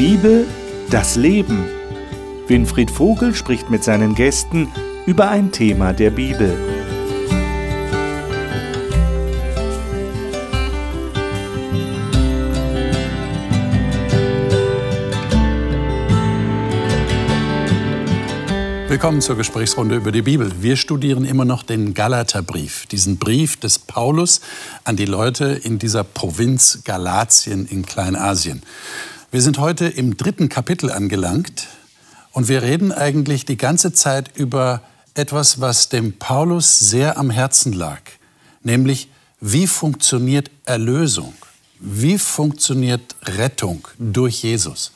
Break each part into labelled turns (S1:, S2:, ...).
S1: Bibel, das Leben. Winfried Vogel spricht mit seinen Gästen über ein Thema der Bibel.
S2: Willkommen zur Gesprächsrunde über die Bibel. Wir studieren immer noch den Galaterbrief, diesen Brief des Paulus an die Leute in dieser Provinz Galatien in Kleinasien. Wir sind heute im dritten Kapitel angelangt und wir reden eigentlich die ganze Zeit über etwas, was dem Paulus sehr am Herzen lag, nämlich wie funktioniert Erlösung, wie funktioniert Rettung durch Jesus.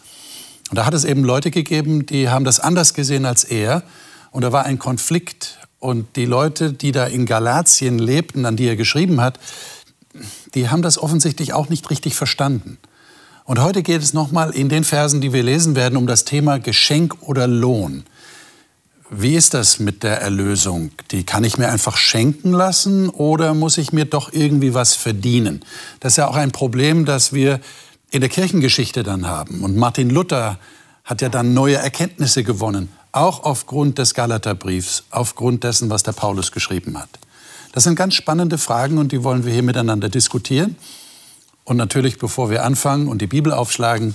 S2: Und da hat es eben Leute gegeben, die haben das anders gesehen als er und da war ein Konflikt und die Leute, die da in Galatien lebten, an die er geschrieben hat, die haben das offensichtlich auch nicht richtig verstanden. Und heute geht es nochmal in den Versen, die wir lesen werden, um das Thema Geschenk oder Lohn. Wie ist das mit der Erlösung? Die kann ich mir einfach schenken lassen oder muss ich mir doch irgendwie was verdienen? Das ist ja auch ein Problem, das wir in der Kirchengeschichte dann haben. Und Martin Luther hat ja dann neue Erkenntnisse gewonnen, auch aufgrund des Galaterbriefs, aufgrund dessen, was der Paulus geschrieben hat. Das sind ganz spannende Fragen und die wollen wir hier miteinander diskutieren. Und natürlich, bevor wir anfangen und die Bibel aufschlagen,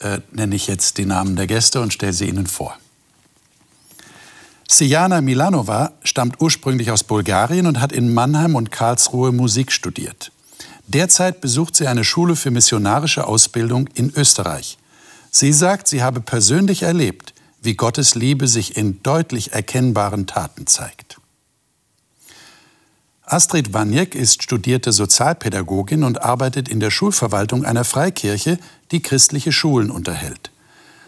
S2: äh, nenne ich jetzt die Namen der Gäste und stelle sie Ihnen vor. Sijana Milanova stammt ursprünglich aus Bulgarien und hat in Mannheim und Karlsruhe Musik studiert. Derzeit besucht sie eine Schule für missionarische Ausbildung in Österreich. Sie sagt, sie habe persönlich erlebt, wie Gottes Liebe sich in deutlich erkennbaren Taten zeigt. Astrid Waniek ist studierte Sozialpädagogin und arbeitet in der Schulverwaltung einer Freikirche, die christliche Schulen unterhält.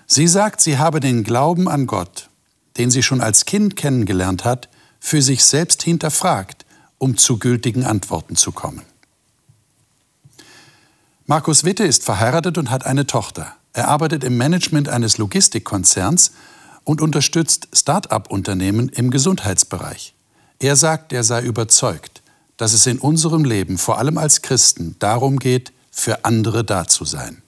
S2: Sie sagt, sie habe den Glauben an Gott, den sie schon als Kind kennengelernt hat, für sich selbst hinterfragt, um zu gültigen Antworten zu kommen. Markus Witte ist verheiratet und hat eine Tochter. Er arbeitet im Management eines Logistikkonzerns und unterstützt Start-up-Unternehmen im Gesundheitsbereich. Er sagt, er sei überzeugt, dass es in unserem Leben, vor allem als Christen, darum geht, für andere da zu sein.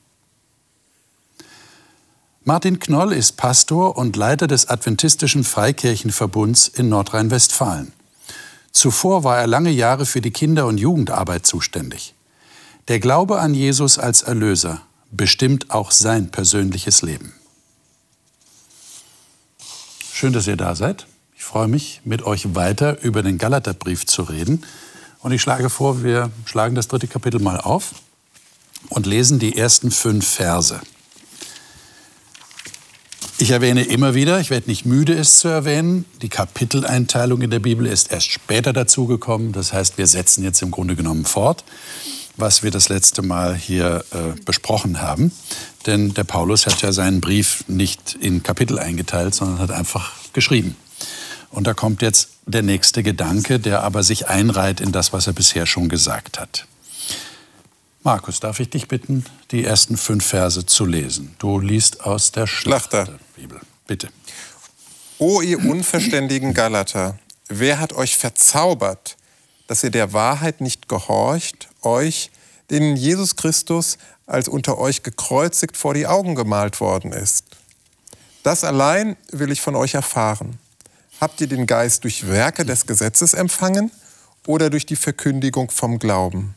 S2: Martin Knoll ist Pastor und Leiter des Adventistischen Freikirchenverbunds in Nordrhein-Westfalen. Zuvor war er lange Jahre für die Kinder- und Jugendarbeit zuständig. Der Glaube an Jesus als Erlöser bestimmt auch sein persönliches Leben. Schön, dass ihr da seid. Ich freue mich, mit euch weiter über den Galaterbrief zu reden. Und ich schlage vor, wir schlagen das dritte Kapitel mal auf und lesen die ersten fünf Verse. Ich erwähne immer wieder, ich werde nicht müde, es zu erwähnen, die Kapiteleinteilung in der Bibel ist erst später dazugekommen. Das heißt, wir setzen jetzt im Grunde genommen fort, was wir das letzte Mal hier äh, besprochen haben. Denn der Paulus hat ja seinen Brief nicht in Kapitel eingeteilt, sondern hat einfach geschrieben. Und da kommt jetzt der nächste Gedanke, der aber sich einreiht in das, was er bisher schon gesagt hat. Markus, darf ich dich bitten, die ersten fünf Verse zu lesen? Du liest aus der Schlachterbibel. Bitte.
S3: O ihr unverständigen Galater, wer hat euch verzaubert, dass ihr der Wahrheit nicht gehorcht, euch, denen Jesus Christus als unter euch gekreuzigt vor die Augen gemalt worden ist? Das allein will ich von euch erfahren. Habt ihr den Geist durch Werke des Gesetzes empfangen oder durch die Verkündigung vom Glauben?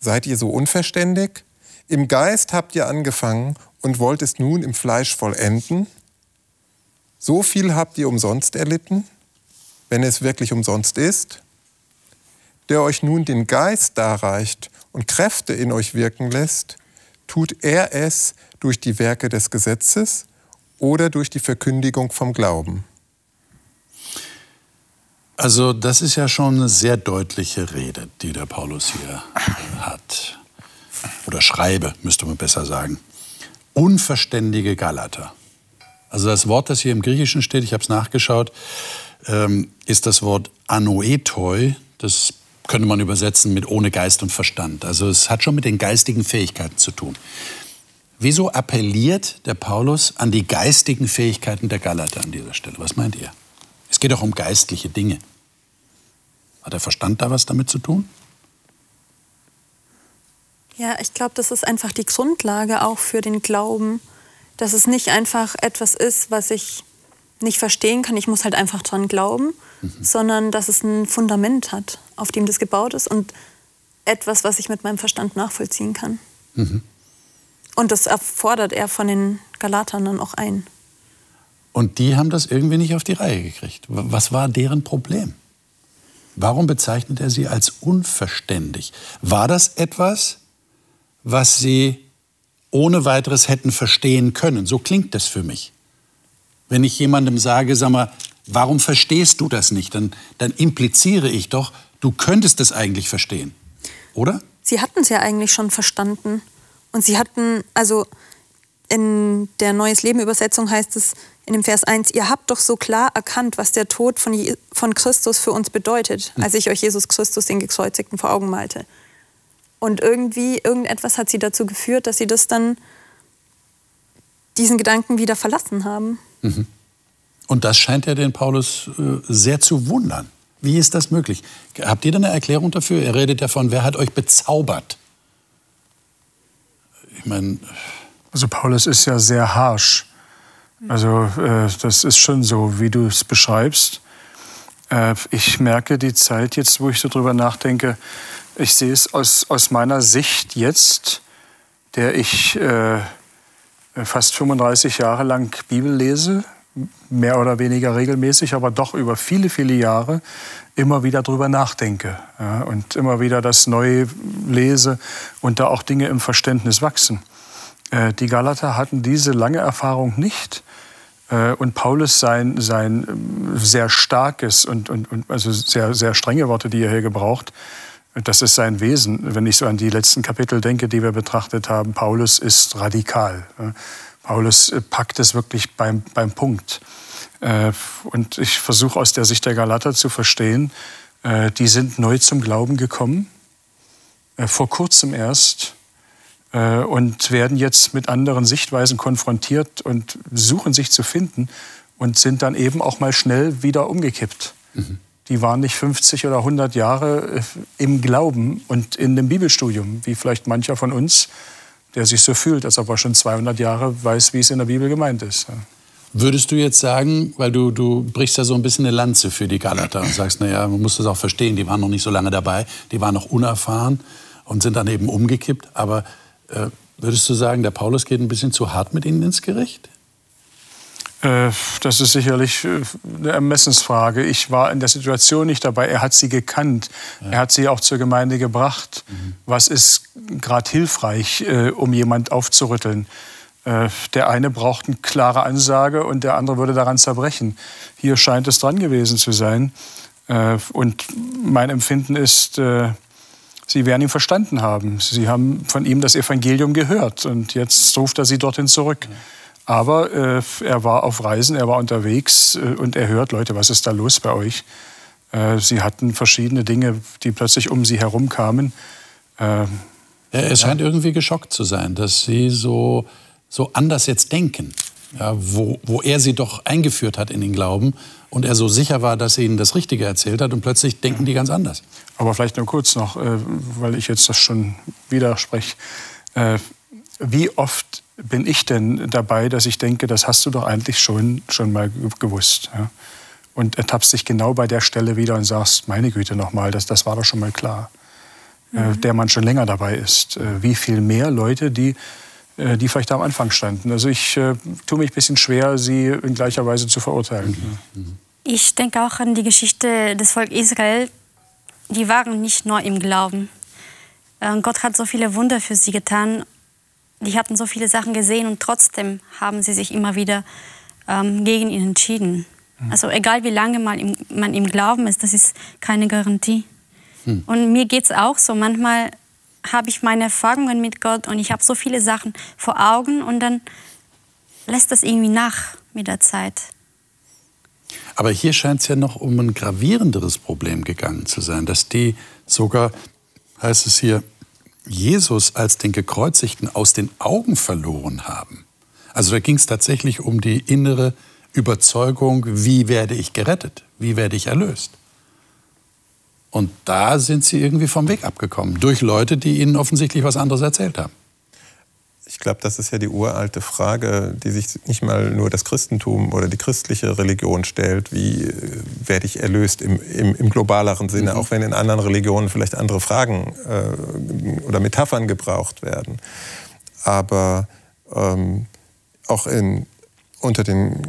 S3: Seid ihr so unverständig? Im Geist habt ihr angefangen und wollt es nun im Fleisch vollenden? So viel habt ihr umsonst erlitten, wenn es wirklich umsonst ist? Der euch nun den Geist darreicht und Kräfte in euch wirken lässt, tut er es durch die Werke des Gesetzes oder durch die Verkündigung vom Glauben?
S2: Also das ist ja schon eine sehr deutliche Rede, die der Paulus hier hat. Oder schreibe, müsste man besser sagen. Unverständige Galater. Also das Wort, das hier im Griechischen steht, ich habe es nachgeschaut, ähm, ist das Wort anoetoi. Das könnte man übersetzen mit ohne Geist und Verstand. Also es hat schon mit den geistigen Fähigkeiten zu tun. Wieso appelliert der Paulus an die geistigen Fähigkeiten der Galater an dieser Stelle? Was meint ihr? Es geht auch um geistliche Dinge. Hat der Verstand da was damit zu tun?
S4: Ja, ich glaube, das ist einfach die Grundlage auch für den Glauben, dass es nicht einfach etwas ist, was ich nicht verstehen kann, ich muss halt einfach dran glauben, mhm. sondern dass es ein Fundament hat, auf dem das gebaut ist und etwas, was ich mit meinem Verstand nachvollziehen kann. Mhm. Und das erfordert er von den Galatern dann auch ein.
S2: Und die haben das irgendwie nicht auf die Reihe gekriegt. Was war deren Problem? Warum bezeichnet er sie als unverständig? War das etwas, was sie ohne weiteres hätten verstehen können? So klingt das für mich. Wenn ich jemandem sage, sag mal, warum verstehst du das nicht? Dann, dann impliziere ich doch, du könntest es eigentlich verstehen. Oder?
S4: Sie hatten es ja eigentlich schon verstanden. Und sie hatten, also in der Neues Leben Übersetzung heißt es in dem Vers 1, ihr habt doch so klar erkannt, was der Tod von, Je von Christus für uns bedeutet, hm. als ich euch Jesus Christus, den Gekreuzigten, vor Augen malte. Und irgendwie, irgendetwas hat sie dazu geführt, dass sie das dann, diesen Gedanken wieder verlassen haben. Mhm.
S2: Und das scheint ja den Paulus äh, sehr zu wundern. Wie ist das möglich? Habt ihr da eine Erklärung dafür? Er redet davon, wer hat euch bezaubert?
S5: Ich meine. Also Paulus ist ja sehr harsh. Also äh, das ist schon so, wie du es beschreibst. Äh, ich merke die Zeit jetzt, wo ich so drüber nachdenke, ich sehe es aus, aus meiner Sicht jetzt, der ich äh, fast 35 Jahre lang Bibel lese, mehr oder weniger regelmäßig, aber doch über viele, viele Jahre immer wieder drüber nachdenke ja, und immer wieder das neu lese und da auch Dinge im Verständnis wachsen. Äh, die Galater hatten diese lange Erfahrung nicht. Äh, und Paulus sein, sein ähm, sehr starkes und, und, und also sehr, sehr strenge Worte, die er hier gebraucht, das ist sein Wesen. Wenn ich so an die letzten Kapitel denke, die wir betrachtet haben, Paulus ist radikal. Paulus äh, packt es wirklich beim, beim Punkt. Äh, und ich versuche aus der Sicht der Galater zu verstehen, äh, die sind neu zum Glauben gekommen, vor kurzem erst, und werden jetzt mit anderen Sichtweisen konfrontiert und suchen sich zu finden und sind dann eben auch mal schnell wieder umgekippt. Mhm die waren nicht 50 oder 100 Jahre äh, im Glauben und in dem Bibelstudium, wie vielleicht mancher von uns, der sich so fühlt, als ob er schon 200 Jahre weiß, wie es in der Bibel gemeint ist.
S2: Würdest du jetzt sagen, weil du, du brichst ja so ein bisschen eine Lanze für die Galater und sagst, naja, man muss das auch verstehen, die waren noch nicht so lange dabei, die waren noch unerfahren und sind dann eben umgekippt, aber äh, würdest du sagen, der Paulus geht ein bisschen zu hart mit ihnen ins Gericht?
S5: Äh, das ist sicherlich äh, eine Ermessensfrage. Ich war in der Situation nicht dabei. Er hat sie gekannt. Ja. Er hat sie auch zur Gemeinde gebracht. Mhm. Was ist gerade hilfreich, um jemand aufzurütteln? Der eine braucht eine klare Ansage und der andere würde daran zerbrechen. Hier scheint es dran gewesen zu sein. Und mein Empfinden ist, Sie werden ihn verstanden haben. Sie haben von ihm das Evangelium gehört und jetzt ruft er sie dorthin zurück. Aber äh, er war auf Reisen, er war unterwegs äh, und er hört, Leute, was ist da los bei euch? Äh, sie hatten verschiedene Dinge, die plötzlich um sie herum kamen.
S2: Ja, er scheint ja. irgendwie geschockt zu sein, dass sie so, so anders jetzt denken. Ja, wo, wo er sie doch eingeführt hat in den Glauben und er so sicher war, dass er ihnen das Richtige erzählt hat und plötzlich denken die ganz anders.
S5: Aber vielleicht nur kurz noch, äh, weil ich jetzt das schon widerspreche. Äh, wie oft bin ich denn dabei, dass ich denke, das hast du doch eigentlich schon, schon mal gewusst. Ja? Und ertappst dich genau bei der Stelle wieder und sagst, meine Güte nochmal, das, das war doch schon mal klar. Äh, mhm. Äh, der man schon länger dabei ist. Äh, wie viel mehr Leute, die, die vielleicht am Anfang standen. Also ich äh, tue mich ein bisschen schwer, sie in gleicher Weise zu verurteilen.
S6: Mhm. Mhm. Ich denke auch an die Geschichte des Volkes Israel. Die waren nicht nur im Glauben. Äh, Gott hat so viele Wunder für sie getan die hatten so viele Sachen gesehen und trotzdem haben sie sich immer wieder ähm, gegen ihn entschieden. Mhm. Also egal wie lange man im, man im Glauben ist, das ist keine Garantie. Mhm. Und mir geht es auch so. Manchmal habe ich meine Erfahrungen mit Gott und ich habe so viele Sachen vor Augen und dann lässt das irgendwie nach mit der Zeit.
S2: Aber hier scheint es ja noch um ein gravierenderes Problem gegangen zu sein, dass die sogar, heißt es hier, Jesus als den Gekreuzigten aus den Augen verloren haben. Also da ging es tatsächlich um die innere Überzeugung, wie werde ich gerettet, wie werde ich erlöst. Und da sind sie irgendwie vom Weg abgekommen, durch Leute, die ihnen offensichtlich was anderes erzählt haben.
S3: Ich glaube, das ist ja die uralte Frage, die sich nicht mal nur das Christentum oder die christliche Religion stellt. Wie äh, werde ich erlöst im, im, im globaleren Sinne, mhm. auch wenn in anderen Religionen vielleicht andere Fragen äh, oder Metaphern gebraucht werden. Aber ähm, auch in, unter den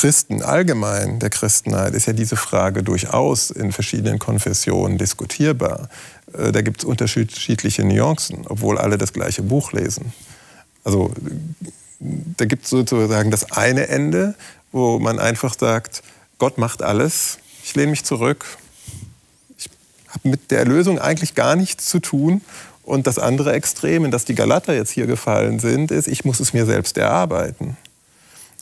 S3: Christen allgemein, der Christenheit, ist ja diese Frage durchaus in verschiedenen Konfessionen diskutierbar. Äh, da gibt es unterschiedliche Nuancen, obwohl alle das gleiche Buch lesen. Also da gibt es sozusagen das eine Ende, wo man einfach sagt, Gott macht alles, ich lehne mich zurück, ich habe mit der Erlösung eigentlich gar nichts zu tun. Und das andere Extrem, in das die Galater jetzt hier gefallen sind, ist, ich muss es mir selbst erarbeiten.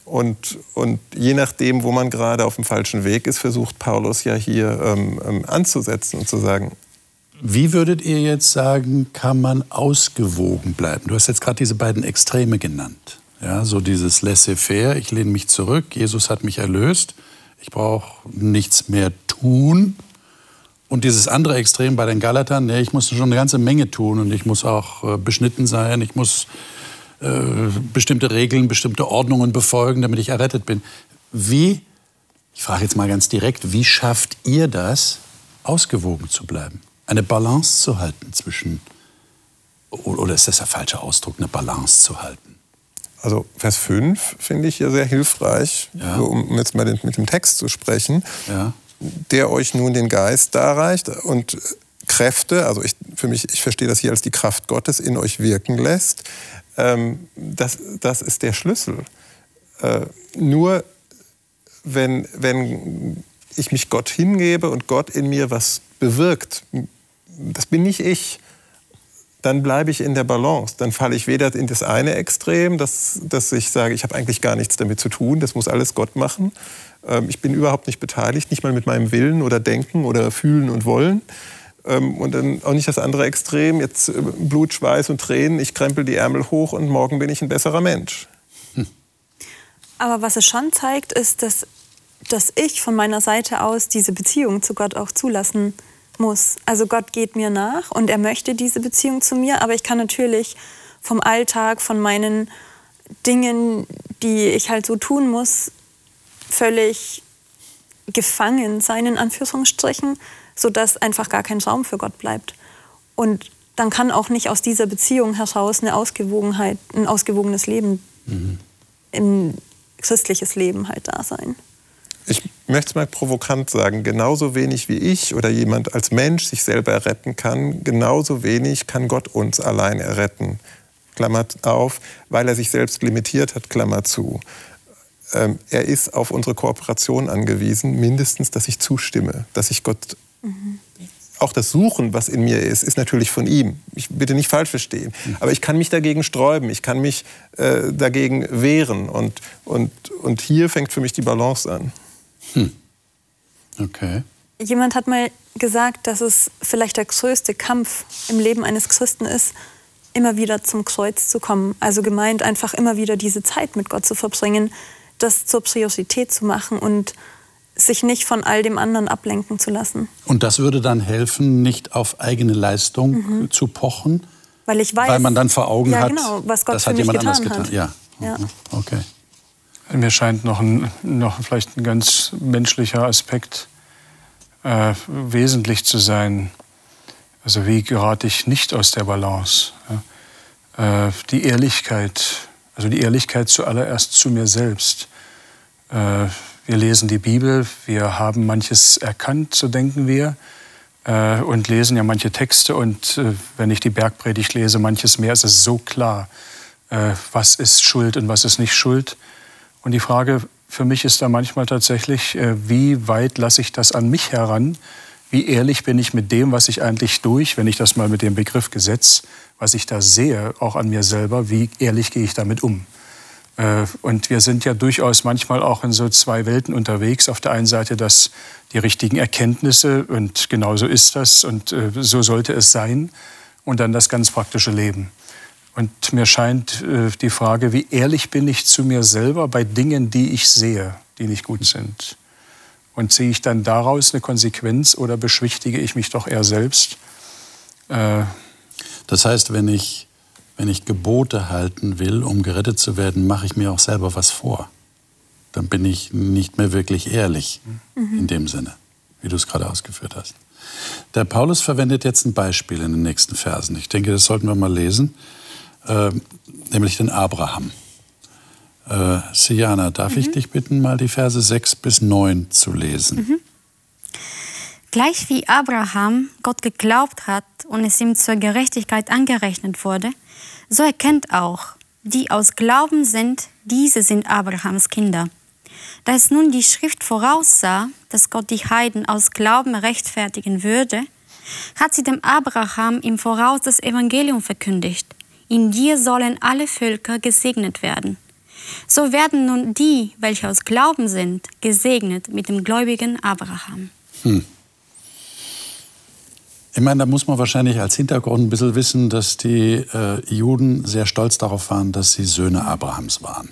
S3: Und, und je nachdem, wo man gerade auf dem falschen Weg ist, versucht Paulus ja hier ähm, ähm, anzusetzen und zu sagen,
S2: wie würdet ihr jetzt sagen, kann man ausgewogen bleiben? Du hast jetzt gerade diese beiden Extreme genannt. Ja, so dieses laissez-faire, ich lehne mich zurück, Jesus hat mich erlöst, ich brauche nichts mehr tun. Und dieses andere Extrem bei den Galatern, nee, ich muss schon eine ganze Menge tun und ich muss auch äh, beschnitten sein, ich muss äh, bestimmte Regeln, bestimmte Ordnungen befolgen, damit ich errettet bin. Wie, ich frage jetzt mal ganz direkt, wie schafft ihr das, ausgewogen zu bleiben? eine Balance zu halten zwischen, oder ist das der falsche Ausdruck, eine Balance zu halten?
S3: Also Vers 5 finde ich hier sehr hilfreich, ja. um jetzt mal mit dem Text zu sprechen, ja. der euch nun den Geist darreicht und Kräfte, also ich, für mich, ich verstehe das hier als die Kraft Gottes in euch wirken lässt. Ähm, das, das ist der Schlüssel. Äh, nur wenn, wenn ich mich Gott hingebe und Gott in mir was bewirkt, das bin nicht ich, dann bleibe ich in der Balance. Dann falle ich weder in das eine Extrem, dass, dass ich sage, ich habe eigentlich gar nichts damit zu tun, das muss alles Gott machen. Ähm, ich bin überhaupt nicht beteiligt, nicht mal mit meinem Willen oder Denken oder Fühlen und Wollen. Ähm, und dann auch nicht das andere Extrem, jetzt äh, Blut, Schweiß und Tränen, ich krempel die Ärmel hoch und morgen bin ich ein besserer Mensch. Hm.
S4: Aber was es schon zeigt, ist, dass, dass ich von meiner Seite aus diese Beziehung zu Gott auch zulassen muss. Also Gott geht mir nach und er möchte diese Beziehung zu mir, aber ich kann natürlich vom Alltag, von meinen Dingen, die ich halt so tun muss, völlig gefangen sein, in Anführungsstrichen, sodass einfach gar kein Raum für Gott bleibt. Und dann kann auch nicht aus dieser Beziehung heraus eine Ausgewogenheit, ein ausgewogenes Leben, mhm. ein christliches Leben halt da sein
S3: ich möchte es mal provokant sagen, genauso wenig wie ich oder jemand als Mensch sich selber erretten kann, genauso wenig kann Gott uns allein erretten. Klammer auf, weil er sich selbst limitiert hat, Klammer zu. Ähm, er ist auf unsere Kooperation angewiesen, mindestens, dass ich zustimme, dass ich Gott. Mhm. Auch das Suchen, was in mir ist, ist natürlich von ihm. Ich bitte nicht falsch verstehen. Mhm. Aber ich kann mich dagegen sträuben, ich kann mich äh, dagegen wehren. Und, und, und hier fängt für mich die Balance an. Hm.
S2: Okay.
S4: Jemand hat mal gesagt, dass es vielleicht der größte Kampf im Leben eines Christen ist, immer wieder zum Kreuz zu kommen. Also gemeint, einfach immer wieder diese Zeit mit Gott zu verbringen, das zur Priorität zu machen und sich nicht von all dem anderen ablenken zu lassen.
S2: Und das würde dann helfen, nicht auf eigene Leistung mhm. zu pochen?
S4: Weil ich weiß,
S2: weil man dann vor Augen
S4: ja,
S2: hat,
S4: genau, was Gott das für hat jemand getan anders getan. Hat.
S2: Ja. ja. Okay.
S5: Mir scheint noch, ein, noch vielleicht ein ganz menschlicher Aspekt äh, wesentlich zu sein. Also wie gerate ich nicht aus der Balance? Ja? Äh, die Ehrlichkeit, also die Ehrlichkeit zuallererst zu mir selbst. Äh, wir lesen die Bibel, wir haben manches erkannt, so denken wir, äh, und lesen ja manche Texte. Und äh, wenn ich die Bergpredigt lese, manches mehr, ist es so klar, äh, was ist Schuld und was ist nicht Schuld. Und die Frage für mich ist da manchmal tatsächlich, äh, wie weit lasse ich das an mich heran? Wie ehrlich bin ich mit dem, was ich eigentlich durch, wenn ich das mal mit dem Begriff Gesetz, was ich da sehe, auch an mir selber, wie ehrlich gehe ich damit um? Äh, und wir sind ja durchaus manchmal auch in so zwei Welten unterwegs. Auf der einen Seite das, die richtigen Erkenntnisse und genau so ist das und äh, so sollte es sein. Und dann das ganz praktische Leben. Und mir scheint äh, die Frage, wie ehrlich bin ich zu mir selber bei Dingen, die ich sehe, die nicht gut sind. Und ziehe ich dann daraus eine Konsequenz oder beschwichtige ich mich doch eher selbst?
S2: Äh das heißt, wenn ich, wenn ich Gebote halten will, um gerettet zu werden, mache ich mir auch selber was vor. Dann bin ich nicht mehr wirklich ehrlich mhm. in dem Sinne, wie du es gerade ausgeführt hast. Der Paulus verwendet jetzt ein Beispiel in den nächsten Versen. Ich denke, das sollten wir mal lesen, äh, nämlich den Abraham. Äh, Siana, darf mhm. ich dich bitten, mal die Verse 6 bis 9 zu lesen? Mhm.
S6: Gleich wie Abraham Gott geglaubt hat und es ihm zur Gerechtigkeit angerechnet wurde, so erkennt auch, die aus Glauben sind, diese sind Abrahams Kinder. Da es nun die Schrift voraussah, dass Gott die Heiden aus Glauben rechtfertigen würde, hat sie dem Abraham im Voraus das Evangelium verkündigt. In dir sollen alle Völker gesegnet werden. So werden nun die, welche aus Glauben sind, gesegnet mit dem gläubigen Abraham. Hm.
S2: Ich meine, da muss man wahrscheinlich als Hintergrund ein bisschen wissen, dass die äh, Juden sehr stolz darauf waren, dass sie Söhne Abrahams waren.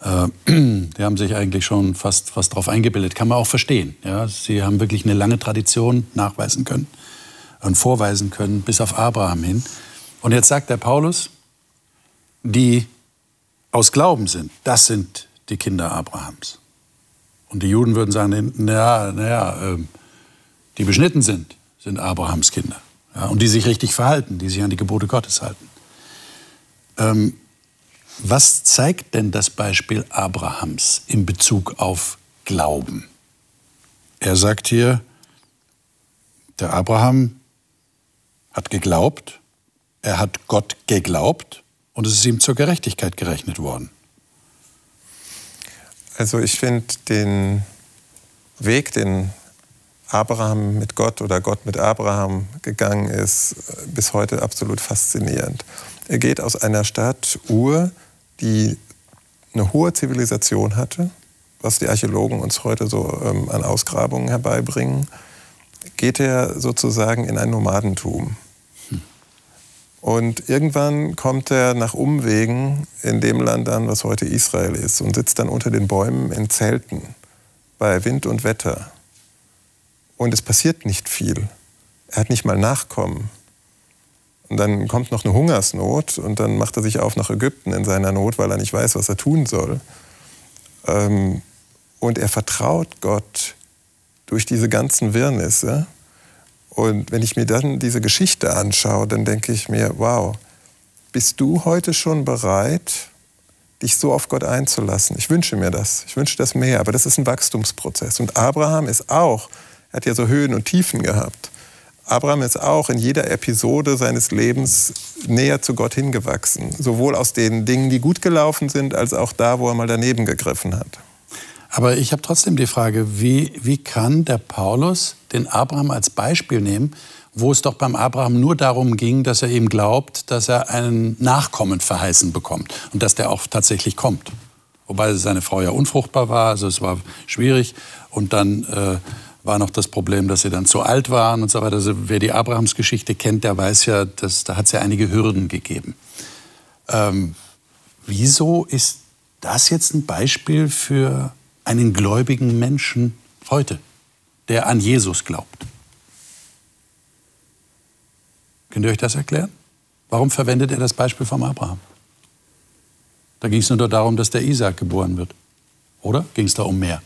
S2: Äh, die haben sich eigentlich schon fast, fast darauf eingebildet. Kann man auch verstehen. Ja? Sie haben wirklich eine lange Tradition nachweisen können und vorweisen können, bis auf Abraham hin. Und jetzt sagt der Paulus, die aus Glauben sind, das sind die Kinder Abrahams. Und die Juden würden sagen, naja, naja, äh, die beschnitten sind, sind Abrahams Kinder. Ja, und die sich richtig verhalten, die sich an die Gebote Gottes halten. Ähm, was zeigt denn das Beispiel Abrahams in Bezug auf Glauben? Er sagt hier, der Abraham hat geglaubt, er hat Gott geglaubt und es ist ihm zur Gerechtigkeit gerechnet worden.
S3: Also ich finde den Weg, den Abraham mit Gott oder Gott mit Abraham gegangen ist, bis heute absolut faszinierend. Er geht aus einer Stadt Ur, die eine hohe Zivilisation hatte, was die Archäologen uns heute so ähm, an Ausgrabungen herbeibringen, geht er sozusagen in ein Nomadentum. Und irgendwann kommt er nach Umwegen in dem Land an, was heute Israel ist, und sitzt dann unter den Bäumen in Zelten bei Wind und Wetter. Und es passiert nicht viel. Er hat nicht mal Nachkommen. Und dann kommt noch eine Hungersnot und dann macht er sich auf nach Ägypten in seiner Not, weil er nicht weiß, was er tun soll. Ähm, und er vertraut Gott durch diese ganzen Wirrnisse. Und wenn ich mir dann diese Geschichte anschaue, dann denke ich mir, wow, bist du heute schon bereit, dich so auf Gott einzulassen? Ich wünsche mir das. Ich wünsche das mehr, aber das ist ein Wachstumsprozess. Und Abraham ist auch hat ja so Höhen und Tiefen gehabt. Abraham ist auch in jeder Episode seines Lebens näher zu Gott hingewachsen. Sowohl aus den Dingen, die gut gelaufen sind, als auch da, wo er mal daneben gegriffen hat.
S2: Aber ich habe trotzdem die Frage, wie, wie kann der Paulus den Abraham als Beispiel nehmen, wo es doch beim Abraham nur darum ging, dass er ihm glaubt, dass er einen Nachkommen verheißen bekommt und dass der auch tatsächlich kommt. Wobei seine Frau ja unfruchtbar war, also es war schwierig. Und dann äh, war noch das Problem, dass sie dann zu alt waren und so weiter. Also wer die Abrahams-Geschichte kennt, der weiß ja, dass, da hat es ja einige Hürden gegeben. Ähm, wieso ist das jetzt ein Beispiel für einen gläubigen Menschen heute, der an Jesus glaubt? Könnt ihr euch das erklären? Warum verwendet er das Beispiel vom Abraham? Da ging es nur darum, dass der Isaac geboren wird. Oder ging es da um mehr?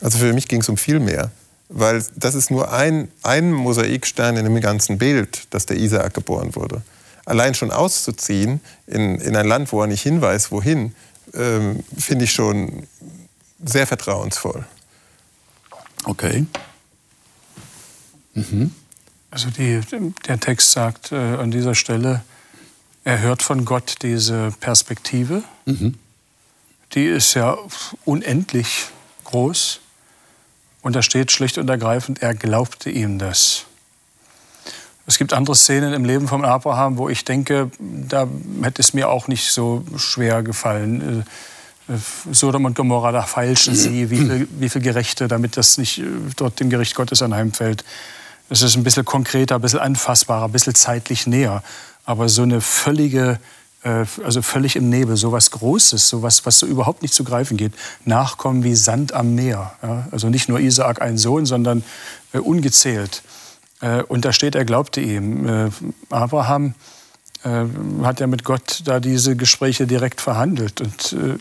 S3: Also für mich ging es um viel mehr. Weil das ist nur ein, ein Mosaikstein in dem ganzen Bild, dass der Isaak geboren wurde. Allein schon auszuziehen in, in ein Land, wo er nicht hinweist, wohin, ähm, finde ich schon sehr vertrauensvoll.
S2: Okay.
S5: Mhm. Also die, der Text sagt äh, an dieser Stelle, er hört von Gott diese Perspektive. Mhm. Die ist ja unendlich groß. Und da steht schlicht und ergreifend, er glaubte ihm das. Es gibt andere Szenen im Leben von Abraham, wo ich denke, da hätte es mir auch nicht so schwer gefallen. Äh, Sodom und Gomorra, da feilschen sie, wie viel, wie viel Gerechte, damit das nicht äh, dort dem Gericht Gottes anheimfällt. Es ist ein bisschen konkreter, ein bisschen anfassbarer, ein bisschen zeitlich näher. Aber so eine völlige also völlig im Nebel, so was Großes, so was, was so überhaupt nicht zu greifen geht. Nachkommen wie Sand am Meer. Ja? Also nicht nur Isaak ein Sohn, sondern äh, ungezählt. Äh, und da steht, er glaubte ihm. Äh, Abraham äh, hat ja mit Gott da diese Gespräche direkt verhandelt. Und äh,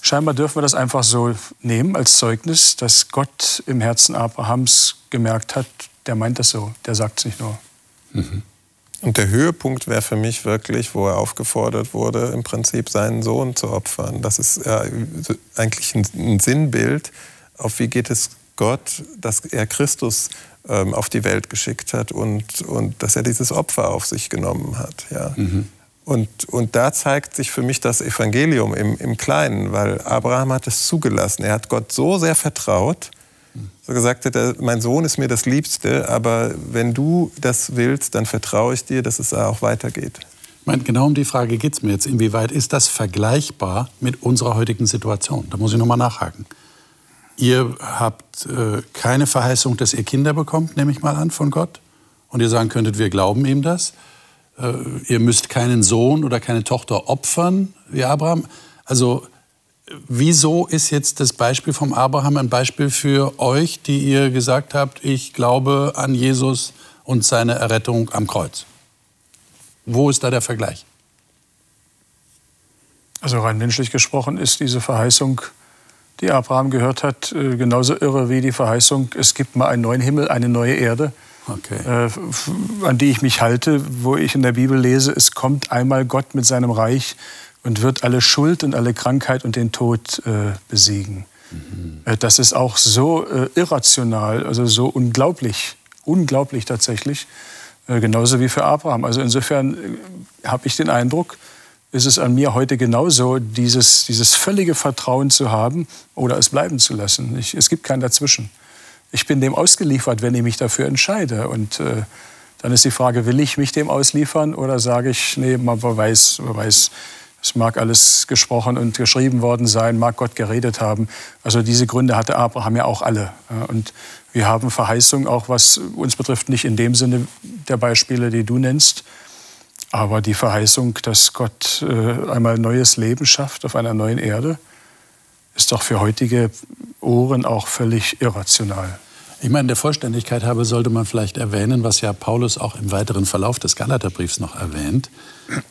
S5: scheinbar dürfen wir das einfach so nehmen als Zeugnis, dass Gott im Herzen Abrahams gemerkt hat, der meint das so, der sagt es nicht nur. Mhm.
S3: Und der Höhepunkt wäre für mich wirklich, wo er aufgefordert wurde, im Prinzip seinen Sohn zu opfern. Das ist äh, eigentlich ein, ein, Sinnbild, auf wie geht es Gott, dass er Christus ähm, auf die Welt geschickt hat und, und dass er dieses Opfer auf sich genommen hat. Ja. Mhm. Und, und da zeigt sich für mich das Evangelium im, im Kleinen, weil Abraham hat es zugelassen. Er hat Gott so sehr vertraut, so gesagt hat, mein Sohn ist mir das Liebste, aber wenn du das willst, dann vertraue ich dir, dass es auch weitergeht.
S2: Ich meine, genau um die Frage geht es mir jetzt. Inwieweit ist das vergleichbar mit unserer heutigen Situation? Da muss ich nochmal nachhaken. Ihr habt äh, keine Verheißung, dass ihr Kinder bekommt, nehme ich mal an, von Gott. Und ihr sagen könntet, wir glauben ihm das. Äh, ihr müsst keinen Sohn oder keine Tochter opfern, wie Abraham. Also Wieso ist jetzt das Beispiel vom Abraham ein Beispiel für euch, die ihr gesagt habt, ich glaube an Jesus und seine Errettung am Kreuz? Wo ist da der Vergleich?
S5: Also rein menschlich gesprochen ist diese Verheißung, die Abraham gehört hat, äh, genauso irre wie die Verheißung, es gibt mal einen neuen Himmel, eine neue Erde, okay. Äh, an die ich mich halte, wo ich in der Bibel lese, es kommt einmal Gott mit seinem Reich und wird alle Schuld und alle Krankheit und den Tod äh, besiegen. Mhm. Äh, das ist auch so äh, irrational, also so unglaublich, unglaublich tatsächlich, äh, genauso wie für Abraham. Also insofern äh, habe ich den Eindruck, ist es an mir heute genauso, dieses, dieses völlige Vertrauen zu haben oder es bleiben zu lassen. Ich, es gibt kein Dazwischen. Ich bin dem ausgeliefert, wenn ich mich dafür entscheide. Und äh, dann ist die Frage, will ich mich dem ausliefern oder sage ich, nee, man weiß, man weiß es mag alles gesprochen und geschrieben worden sein, mag Gott geredet haben. Also diese Gründe hatte Abraham ja auch alle. Und wir haben Verheißung, auch was uns betrifft, nicht in dem Sinne der Beispiele, die du nennst, aber die Verheißung, dass Gott äh, einmal neues Leben schafft auf einer neuen Erde, ist doch für heutige Ohren auch völlig irrational.
S2: Ich meine, der Vollständigkeit habe sollte man vielleicht erwähnen, was ja Paulus auch im weiteren Verlauf des Galaterbriefs noch erwähnt,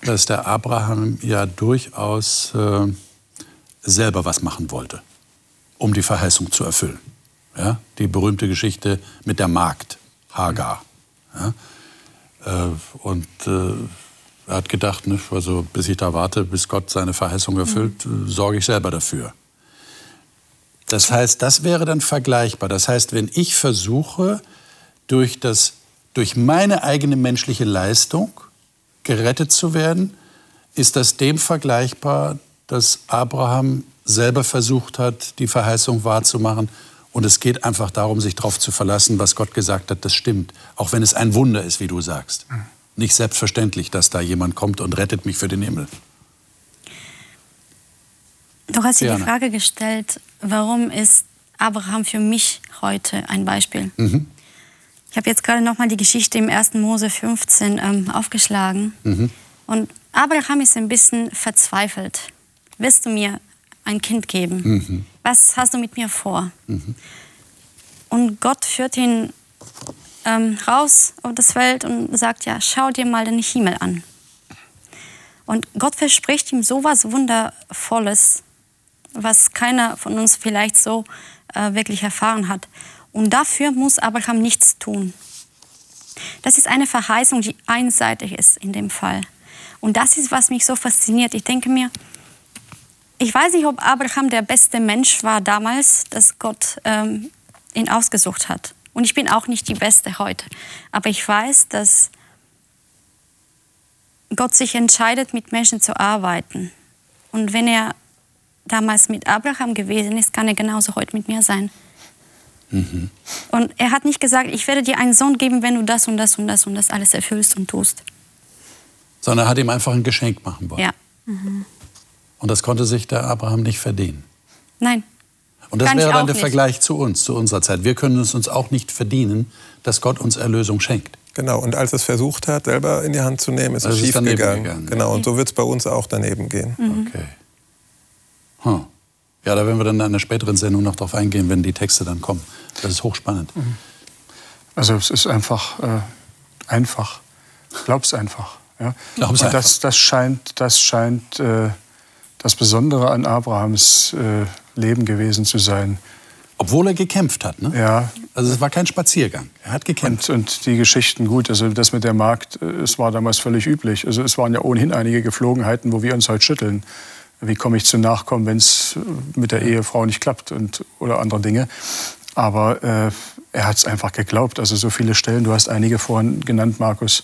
S2: dass der Abraham ja durchaus äh, selber was machen wollte, um die Verheißung zu erfüllen. Ja? Die berühmte Geschichte mit der Magd, Hagar. Ja? Äh, und äh, er hat gedacht, ne, also bis ich da warte, bis Gott seine Verheißung erfüllt, mhm. sorge ich selber dafür. Das heißt, das wäre dann vergleichbar. Das heißt, wenn ich versuche, durch, das, durch meine eigene menschliche Leistung gerettet zu werden, ist das dem vergleichbar, dass Abraham selber versucht hat, die Verheißung wahrzumachen. Und es geht einfach darum, sich darauf zu verlassen, was Gott gesagt hat, das stimmt. Auch wenn es ein Wunder ist, wie du sagst. Mhm. Nicht selbstverständlich, dass da jemand kommt und rettet mich für den Himmel.
S6: Du hast dir die Frage gestellt, warum ist Abraham für mich heute ein Beispiel? Mhm. Ich habe jetzt gerade noch mal die Geschichte im 1. Mose 15 ähm, aufgeschlagen. Mhm. Und Abraham ist ein bisschen verzweifelt. Willst du mir ein Kind geben? Mhm. Was hast du mit mir vor? Mhm. Und Gott führt ihn ähm, raus auf das Feld und sagt, ja, schau dir mal den Himmel an. Und Gott verspricht ihm so was Wundervolles was keiner von uns vielleicht so äh, wirklich erfahren hat. Und dafür muss Abraham nichts tun. Das ist eine Verheißung, die einseitig ist in dem Fall. Und das ist, was mich so fasziniert. Ich denke mir, ich weiß nicht, ob Abraham der beste Mensch war damals, dass Gott ähm, ihn ausgesucht hat. Und ich bin auch nicht die Beste heute. Aber ich weiß, dass Gott sich entscheidet, mit Menschen zu arbeiten. Und wenn er damals mit Abraham gewesen ist, kann er genauso heute mit mir sein. Mhm. Und er hat nicht gesagt, ich werde dir einen Sohn geben, wenn du das und das und das und das alles erfüllst und tust.
S2: Sondern er hat ihm einfach ein Geschenk machen wollen.
S6: Ja. Mhm.
S2: Und das konnte sich der Abraham nicht verdienen.
S6: Nein.
S2: Und das wäre dann der nicht. Vergleich zu uns, zu unserer Zeit. Wir können es uns auch nicht verdienen, dass Gott uns Erlösung schenkt.
S3: Genau, und als es versucht hat, selber in die Hand zu nehmen, ist
S2: Also
S3: es schief gegangen.
S2: gegangen.
S3: Genau, und so wird es bei uns auch daneben gehen.
S2: Okay. Hm. Ja, da werden wir dann in einer späteren Sendung noch drauf eingehen, wenn die Texte dann kommen. Das ist hochspannend.
S5: Also es ist einfach äh, einfach. Glaub's einfach. Ja?
S2: Glaub's
S5: Und
S2: einfach.
S5: Das, das scheint, das, scheint äh, das Besondere an Abrahams äh, Leben gewesen zu sein.
S2: Obwohl er gekämpft hat. Ne?
S5: Ja,
S2: Also es war kein Spaziergang. Er hat gekämpft.
S5: Und, und die Geschichten, gut, also das mit der Magd, äh, es war damals völlig üblich. Also es waren ja ohnehin einige Geflogenheiten, wo wir uns heute schütteln. Wie komme ich zu Nachkommen, wenn es mit der Ehefrau nicht klappt und, oder andere Dinge. Aber äh, er hat es einfach geglaubt. Also so viele Stellen, du hast einige vorhin genannt, Markus,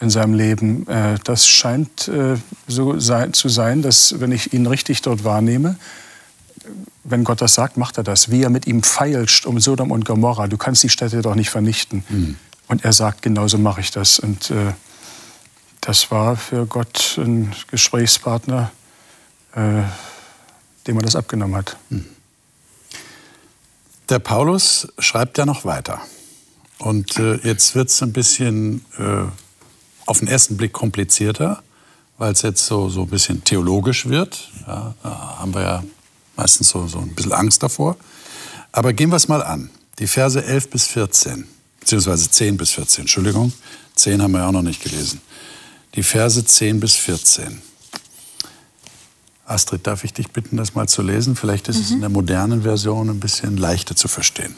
S5: in seinem Leben. Äh, das scheint äh, so sein, zu sein, dass wenn ich ihn richtig dort wahrnehme, wenn Gott das sagt, macht er das. Wie er mit ihm feilscht um Sodom und Gomorra. Du kannst die Städte doch nicht vernichten. Und er sagt, genauso mache ich das. Und äh, das war für Gott ein Gesprächspartner, äh, dem er das abgenommen hat.
S2: Der Paulus schreibt ja noch weiter. Und äh, jetzt wird es ein bisschen äh, auf den ersten Blick komplizierter, weil es jetzt so, so ein bisschen theologisch wird. Ja, da haben wir ja meistens so, so ein bisschen Angst davor. Aber gehen wir es mal an. Die Verse 11 bis 14, beziehungsweise 10 bis 14, Entschuldigung. 10 haben wir ja auch noch nicht gelesen. Die Verse 10 bis 14. Astrid, darf ich dich bitten, das mal zu lesen? Vielleicht ist es in der modernen Version ein bisschen leichter zu verstehen.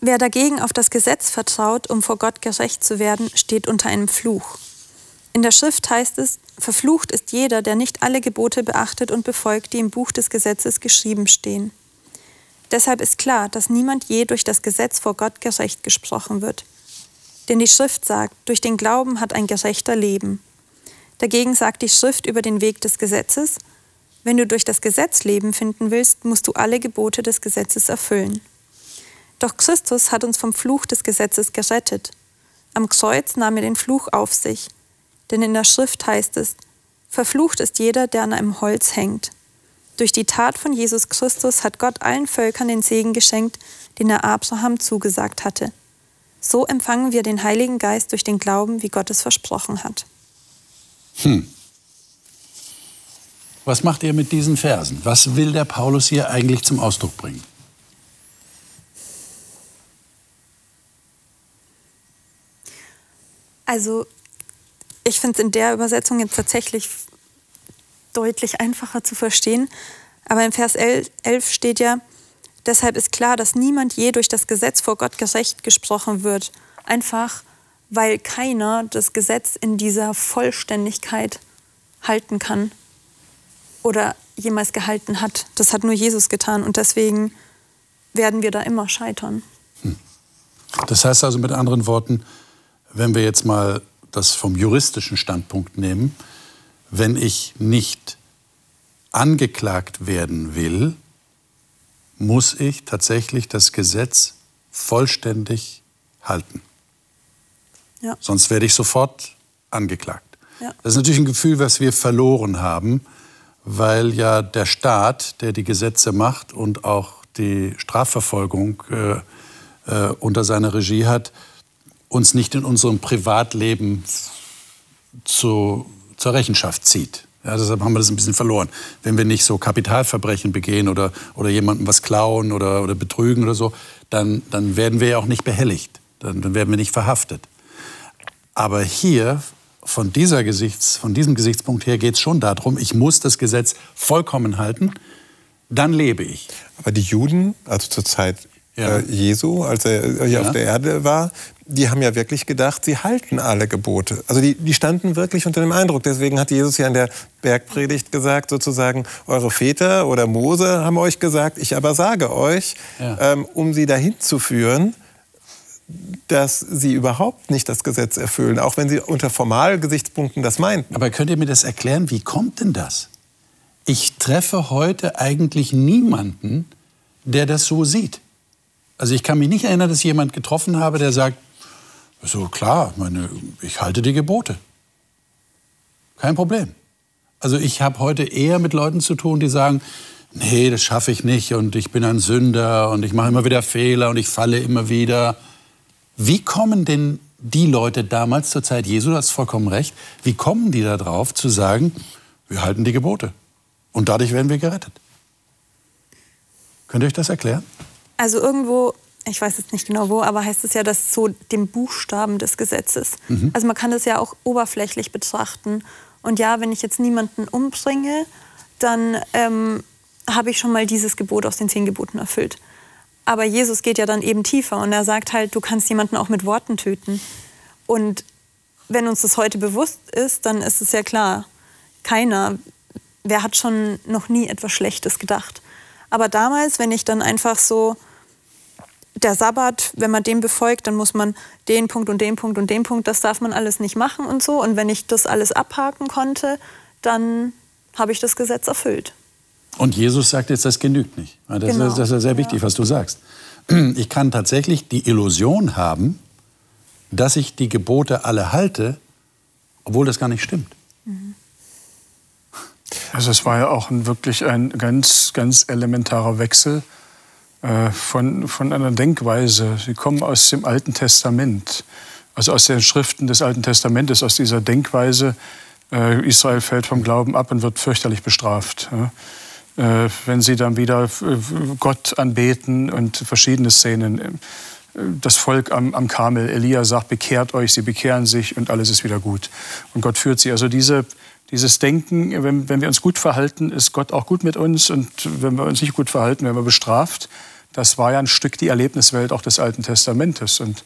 S4: Wer dagegen auf das Gesetz vertraut, um vor Gott gerecht zu werden, steht unter einem Fluch. In der Schrift heißt es, verflucht ist jeder, der nicht alle Gebote beachtet und befolgt, die im Buch des Gesetzes geschrieben stehen. Deshalb ist klar, dass niemand je durch das Gesetz vor Gott gerecht gesprochen wird. Denn die Schrift sagt, durch den Glauben hat ein Gerechter Leben. Dagegen sagt die Schrift über den Weg des Gesetzes, wenn du durch das Gesetz Leben finden willst, musst du alle Gebote des Gesetzes erfüllen. Doch Christus hat uns vom Fluch des Gesetzes gerettet. Am Kreuz nahm er den Fluch auf sich. Denn in der Schrift heißt es, verflucht ist jeder, der an einem Holz hängt. Durch die Tat von Jesus Christus hat Gott allen Völkern den Segen geschenkt, den er Abraham zugesagt hatte. So empfangen wir den Heiligen Geist durch den Glauben, wie Gott es versprochen hat.
S2: Was macht ihr mit diesen Versen? Was will der Paulus hier eigentlich zum Ausdruck bringen?
S4: Also, ich finde es in der Übersetzung jetzt tatsächlich deutlich einfacher zu verstehen. Aber im Vers 11 steht ja, deshalb ist klar, dass niemand je durch das Gesetz vor Gott gerecht gesprochen wird. Einfach, weil keiner das Gesetz in dieser Vollständigkeit halten kann oder jemals gehalten hat. Das hat nur Jesus getan und deswegen werden wir da immer scheitern.
S2: Das heißt also mit anderen Worten, wenn wir jetzt mal das vom juristischen Standpunkt nehmen, wenn ich nicht angeklagt werden will, muss ich tatsächlich das Gesetz vollständig halten.
S4: Ja.
S2: Sonst werde ich sofort angeklagt.
S4: Ja.
S2: Das ist natürlich ein Gefühl, was wir verloren haben, weil ja der Staat, der die Gesetze macht und auch die Strafverfolgung äh, äh, unter seiner Regie hat, uns nicht in unserem Privatleben zu, zur Rechenschaft zieht. Ja, deshalb haben wir das ein bisschen verloren. Wenn wir nicht so Kapitalverbrechen begehen oder, oder jemandem was klauen oder, oder betrügen oder so, dann, dann werden wir ja auch nicht behelligt. Dann, dann werden wir nicht verhaftet. Aber hier, von, dieser Gesichts, von diesem Gesichtspunkt her, geht es schon darum, ich muss das Gesetz vollkommen halten, dann lebe ich.
S3: Aber die Juden, also zur Zeit
S2: Ja.
S3: äh, Jesu, als er hier
S2: Ja.
S3: auf der Erde war, die haben ja wirklich gedacht, sie halten alle Gebote. Also die, die standen wirklich unter dem Eindruck. Deswegen hat Jesus ja in der Bergpredigt gesagt, sozusagen, eure Väter oder Mose haben euch gesagt, ich aber sage euch,
S2: Ja.
S3: ähm, um sie dahin zu führen, dass sie überhaupt nicht das Gesetz erfüllen, auch wenn sie unter Formalgesichtspunkten das meinten.
S2: Aber könnt ihr mir das erklären? Wie kommt denn das? Ich treffe heute eigentlich niemanden, der das so sieht. Also ich kann mich nicht erinnern, dass ich jemand getroffen habe, der sagt, so klar, meine, ich halte die Gebote. Kein Problem. Also ich habe heute eher mit Leuten zu tun, die sagen, nee, das schaffe ich nicht und ich bin ein Sünder und ich mache immer wieder Fehler und ich falle immer wieder. Wie kommen denn die Leute damals zur Zeit Jesu, du hast vollkommen recht, wie kommen die da drauf zu sagen, wir halten die Gebote und dadurch werden wir gerettet? Könnt ihr euch das erklären?
S4: Also irgendwo, ich weiß jetzt nicht genau wo, aber heißt es ja, dass so dem Buchstaben des Gesetzes.
S2: Mhm.
S4: Also man kann das ja auch oberflächlich betrachten. Und ja, wenn ich jetzt niemanden umbringe, dann ähm, habe ich schon mal dieses Gebot aus den zehn Geboten erfüllt. Aber Jesus geht ja dann eben tiefer und er sagt halt, du kannst jemanden auch mit Worten töten. Und wenn uns das heute bewusst ist, dann ist es ja klar, keiner, wer hat schon noch nie etwas Schlechtes gedacht. Aber damals, wenn ich dann einfach so, der Sabbat, wenn man den befolgt, dann muss man den Punkt und den Punkt und den Punkt, das darf man alles nicht machen und so. Und wenn ich das alles abhaken konnte, dann habe ich das Gesetz erfüllt.
S2: Und Jesus sagt jetzt, das genügt nicht. Das,
S4: Genau.
S2: ist, das ist sehr wichtig, was du sagst. Ich kann tatsächlich die Illusion haben, dass ich die Gebote alle halte, obwohl das gar nicht stimmt.
S5: Also es war ja auch ein, wirklich ein ganz, ganz elementarer Wechsel äh, von, von einer Denkweise. Sie kommen aus dem Alten Testament, also aus den Schriften des Alten Testamentes, aus dieser Denkweise, äh, Israel fällt vom Glauben ab und wird fürchterlich bestraft. Ja? Äh, wenn sie dann wieder äh, Gott anbeten und verschiedene Szenen. äh, Das Volk am, am Karmel, Elia sagt, bekehrt euch, sie bekehren sich und alles ist wieder gut. Und Gott führt sie. Also diese, dieses Denken, wenn, wenn wir uns gut verhalten, ist Gott auch gut mit uns. Und wenn wir uns nicht gut verhalten, werden wir bestraft. Das war ja ein Stück die Erlebniswelt auch des Alten Testamentes. Und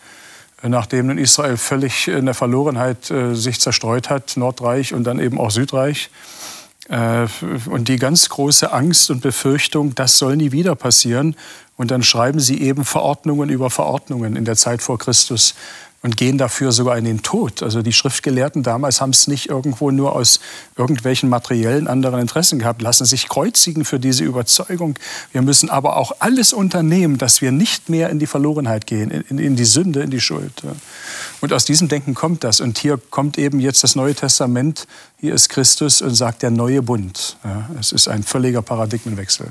S5: nachdem nun Israel völlig in der Verlorenheit äh, sich zerstreut hat, Nordreich und dann eben auch Südreich, und die ganz große Angst und Befürchtung, das soll nie wieder passieren. Und dann schreiben sie eben Verordnungen über Verordnungen in der Zeit vor Christus und gehen dafür sogar in den Tod. Also die Schriftgelehrten damals haben es nicht irgendwo nur aus irgendwelchen materiellen anderen Interessen gehabt, lassen sich kreuzigen für diese Überzeugung. Wir müssen aber auch alles unternehmen, dass wir nicht mehr in die Verlorenheit gehen, in, in die Sünde, in die Schuld. Und aus diesem Denken kommt das. Und hier kommt eben jetzt das Neue Testament, hier ist Christus und sagt der neue Bund. Es ist ein völliger Paradigmenwechsel.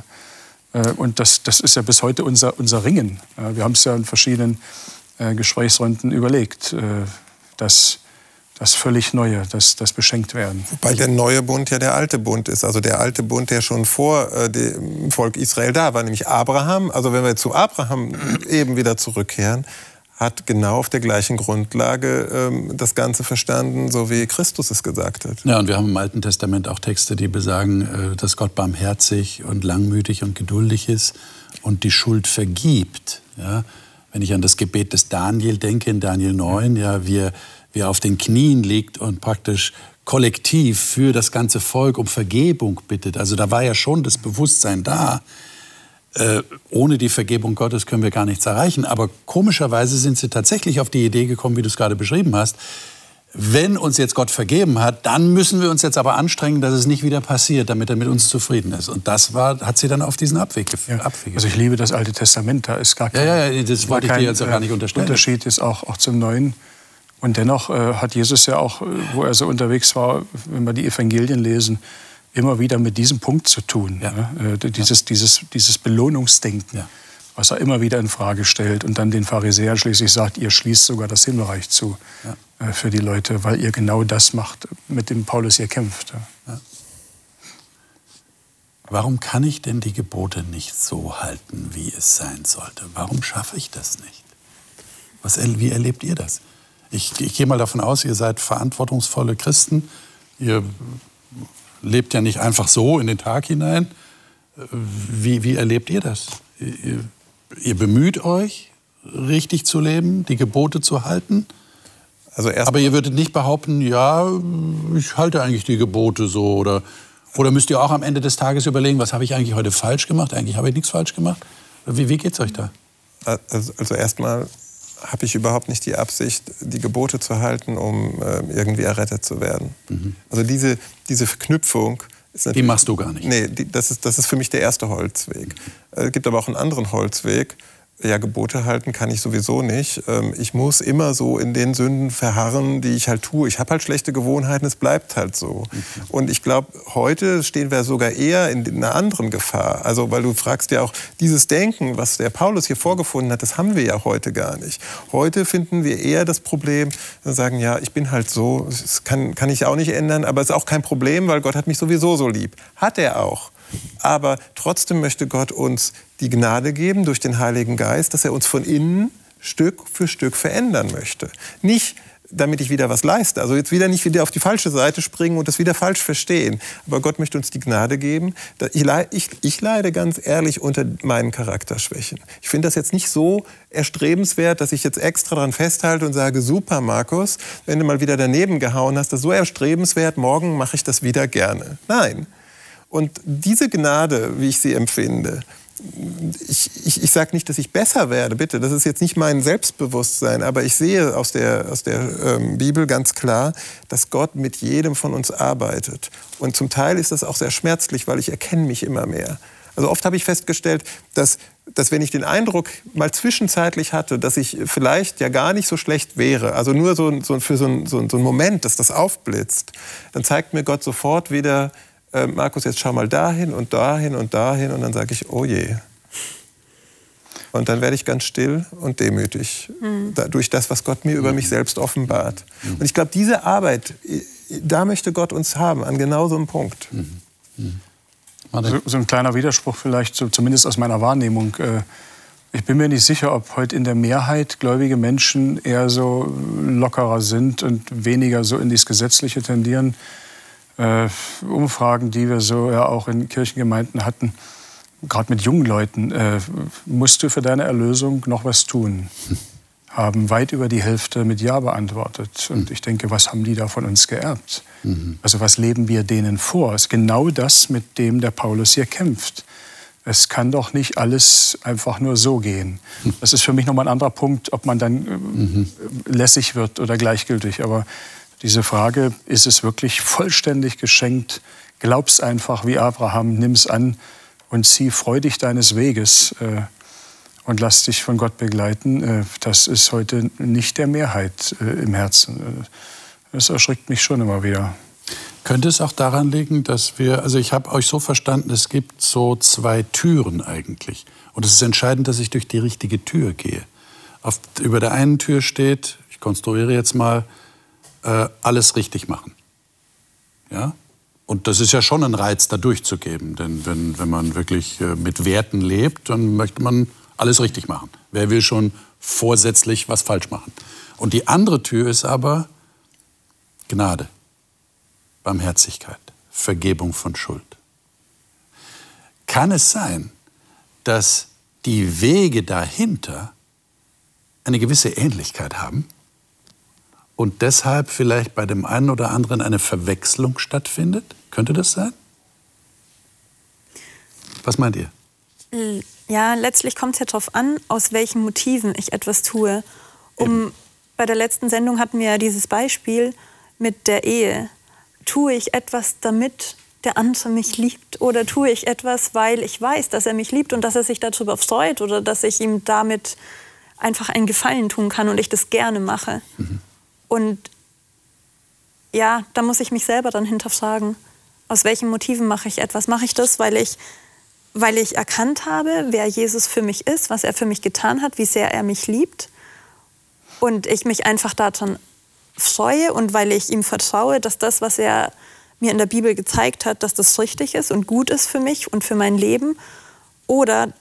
S5: Äh, Und das, das ist ja bis heute unser, unser Ringen. Wir haben es ja in verschiedenen Gesprächsrunden überlegt, äh, dass das völlig Neue, das, das beschenkt werden.
S3: Weil der neue Bund ja der alte Bund ist. Also der alte Bund, der schon vor äh, dem Volk Israel da war, nämlich Abraham. Also wenn wir zu Abraham eben wieder zurückkehren, hat genau auf der gleichen Grundlage ähm, das Ganze verstanden, so wie Christus es gesagt hat.
S2: Ja, und wir haben im Alten Testament auch Texte, die besagen, äh, dass Gott barmherzig und langmütig und geduldig ist und die Schuld vergibt. Ja? Wenn ich an das Gebet des Daniel denke, in Daniel 9, ja, wie, er- wie er auf den Knien liegt und praktisch kollektiv für das ganze Volk um Vergebung bittet. Also da war ja schon das Bewusstsein da. Äh, ohne die Vergebung Gottes können wir gar nichts erreichen. Aber komischerweise sind sie tatsächlich auf die Idee gekommen, wie du es gerade beschrieben hast. Wenn uns jetzt Gott vergeben hat, dann müssen wir uns jetzt aber anstrengen, dass es nicht wieder passiert, damit er mit uns zufrieden ist. Und das war, hat sie dann auf diesen Abweg, gef-
S5: Ja. Also ich liebe das Alte Testament, da ist gar kein,
S2: Ja, ja, ja, das wollte ich dir jetzt auch gar nicht
S5: äh,
S2: unterstellen.
S5: Unterschied ist auch, auch zum Neuen. Und dennoch äh, hat Jesus ja auch, äh, wo er so unterwegs war, wenn wir die Evangelien lesen, immer wieder mit diesem Punkt zu tun.
S2: Ja.
S5: ne? Äh, dieses, dieses, dieses Belohnungsdenken,
S2: Ja.
S5: was er immer wieder in Frage stellt und dann den Pharisäern schließlich sagt, ihr schließt sogar das Himmelreich zu äh, für die Leute, weil ihr genau das macht, mit dem Paulus hier kämpft. ja.
S2: Warum kann ich denn die Gebote nicht so halten, wie es sein sollte? Warum schaffe ich das nicht? Was, wie erlebt ihr das? Ich, ich gehe mal davon aus, ihr seid verantwortungsvolle Christen. Ihr lebt ja nicht einfach so in den Tag hinein. Wie, wie erlebt ihr das? Ihr, ihr bemüht euch, richtig zu leben, die Gebote zu halten.
S3: Also erst
S2: Aber ihr würdet nicht behaupten, ja, ich halte eigentlich die Gebote so. Oder, oder müsst ihr auch am Ende des Tages überlegen, was habe ich eigentlich heute falsch gemacht? Eigentlich habe ich nichts falsch gemacht. Wie, wie geht's euch da?
S3: Also, also erstmal habe ich überhaupt nicht die Absicht, die Gebote zu halten, um äh, irgendwie errettet zu werden. Also diese, diese Verknüpfung ist
S2: Die machst du gar nicht.
S3: Nee, die, das, ist, das ist für mich der erste Holzweg. Äh, Es gibt aber auch einen anderen Holzweg, ja, Gebote halten kann ich sowieso nicht. Ähm, ich muss immer so in den Sünden verharren, die ich halt tue. Ich habe halt schlechte Gewohnheiten, es bleibt halt so. Und ich glaube, heute stehen wir sogar eher in einer anderen Gefahr. Also, weil du fragst ja auch, dieses Denken, was der Paulus hier vorgefunden hat, das haben wir ja heute gar nicht. Heute finden wir eher das Problem, sagen, ja, ich bin halt so, das kann, kann ich auch nicht ändern, aber es ist auch kein Problem, weil Gott hat mich sowieso so lieb. Hat er auch. Aber trotzdem möchte Gott uns die Gnade geben durch den Heiligen Geist, dass er uns von innen Stück für Stück verändern möchte. Nicht damit ich wieder was leiste. Also jetzt wieder nicht wieder auf die falsche Seite springen und das wieder falsch verstehen. Aber Gott möchte uns die Gnade geben. Ich, ich, ich leide ganz ehrlich unter meinen Charakterschwächen. Ich finde das jetzt nicht so erstrebenswert, dass ich jetzt extra daran festhalte und sage, super Markus, wenn du mal wieder daneben gehauen hast, das ist so erstrebenswert, morgen mache ich das wieder gerne. Nein, und diese Gnade, wie ich sie empfinde, ich, ich, ich sage nicht, dass ich besser werde, bitte, das ist jetzt nicht mein Selbstbewusstsein, aber ich sehe aus der, aus der ähm, Bibel ganz klar, dass Gott mit jedem von uns arbeitet. Und zum Teil ist das auch sehr schmerzlich, weil ich erkenne mich immer mehr. Also oft habe ich festgestellt, dass, dass wenn ich den Eindruck mal zwischenzeitlich hatte, dass ich vielleicht ja gar nicht so schlecht wäre, also nur so, so für so, so, so einen Moment, dass das aufblitzt, dann zeigt mir Gott sofort wieder, äh, Markus, jetzt schau mal dahin und dahin und dahin. Und dann sage ich, oh je. Und dann werde ich ganz still und demütig mhm. durch das, was Gott mir über mich selbst offenbart. Mhm. Und ich glaube, diese Arbeit, da möchte Gott uns haben, an genau so einem Punkt. Mhm.
S5: mhm. So, so, ein kleiner Widerspruch vielleicht, so, zumindest aus meiner Wahrnehmung. Äh, ich bin mir nicht sicher, ob heute in der Mehrheit gläubige Menschen eher so lockerer sind und weniger so in das Gesetzliche tendieren äh, Umfragen, die wir so ja auch in Kirchengemeinden hatten, gerade mit jungen Leuten, äh, musst du für deine Erlösung noch was tun? Haben weit über die Hälfte mit Ja beantwortet. Und ich denke, was haben die da von uns geerbt? Mhm. Also was leben wir denen vor? Es ist genau das, mit dem der Paulus hier kämpft. Es kann doch nicht alles einfach nur so gehen. Das ist für mich nochmal ein anderer Punkt, ob man dann äh, mhm. lässig wird oder gleichgültig. Aber diese Frage, ist es wirklich vollständig geschenkt? Glaub's einfach wie Abraham, nimm's an und zieh freudig deines Weges äh, und lass dich von Gott begleiten. Äh, das ist heute nicht der Mehrheit äh, im Herzen. Äh, das erschrickt mich schon immer wieder.
S2: Könnte es auch daran liegen, dass wir, also ich habe euch so verstanden, es gibt so zwei Türen eigentlich. Und es ist entscheidend, dass ich durch die richtige Tür gehe. Auf, über der einen Tür steht, ich konstruiere jetzt mal, äh, alles richtig machen. Ja? Und das ist ja schon ein Reiz, da durchzugeben. Denn wenn, wenn man wirklich äh, mit Werten lebt, dann möchte man alles richtig machen. Wer will schon vorsätzlich was falsch machen? Und die andere Tür ist aber Gnade, Barmherzigkeit, Vergebung von Schuld. Kann es sein, dass die Wege dahinter eine gewisse Ähnlichkeit haben? Und deshalb vielleicht bei dem einen oder anderen eine Verwechslung stattfindet? Könnte das sein? Was meint ihr?
S4: Ja, letztlich kommt es ja darauf an, aus welchen Motiven ich etwas tue. Um, bei der letzten Sendung hatten wir ja dieses Beispiel mit der Ehe. Tue ich etwas, damit der andere mich liebt? Oder tue ich etwas, weil ich weiß, dass er mich liebt und dass er sich darüber freut oder dass ich ihm damit einfach einen Gefallen tun kann und ich das gerne mache? Mhm. Und ja, da muss ich mich selber dann hinterfragen, aus welchen Motiven mache ich etwas? Mache ich das, weil ich, weil ich erkannt habe, wer Jesus für mich ist, was er für mich getan hat, wie sehr er mich liebt und ich mich einfach daran freue und weil ich ihm vertraue, dass das, was er mir in der Bibel gezeigt hat, dass das richtig ist und gut ist für mich und für mein Leben? Oder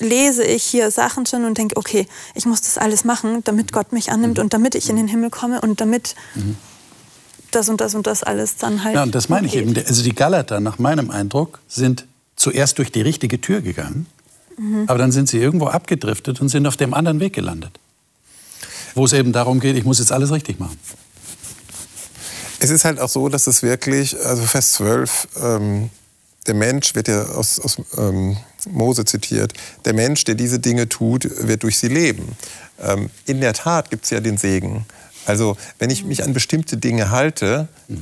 S4: lese ich hier Sachen schon und denke, okay, ich muss das alles machen, damit Gott mich annimmt mhm. und damit ich in den Himmel komme und damit mhm. das und das und das alles dann halt.
S2: Ja, und das meine ich eben. Also die Galater, nach meinem Eindruck, sind zuerst durch die richtige Tür gegangen, mhm. aber dann sind sie irgendwo abgedriftet und sind auf dem anderen Weg gelandet. Wo es eben darum geht, ich muss jetzt alles richtig machen.
S3: Es ist halt auch so, dass es wirklich, also Vers 12, ähm, der Mensch wird ja aus, aus ähm, Mose zitiert, der Mensch, der diese Dinge tut, wird durch sie leben. Ähm, in der Tat gibt es ja den Segen. Also wenn ich mich an bestimmte Dinge halte, mhm.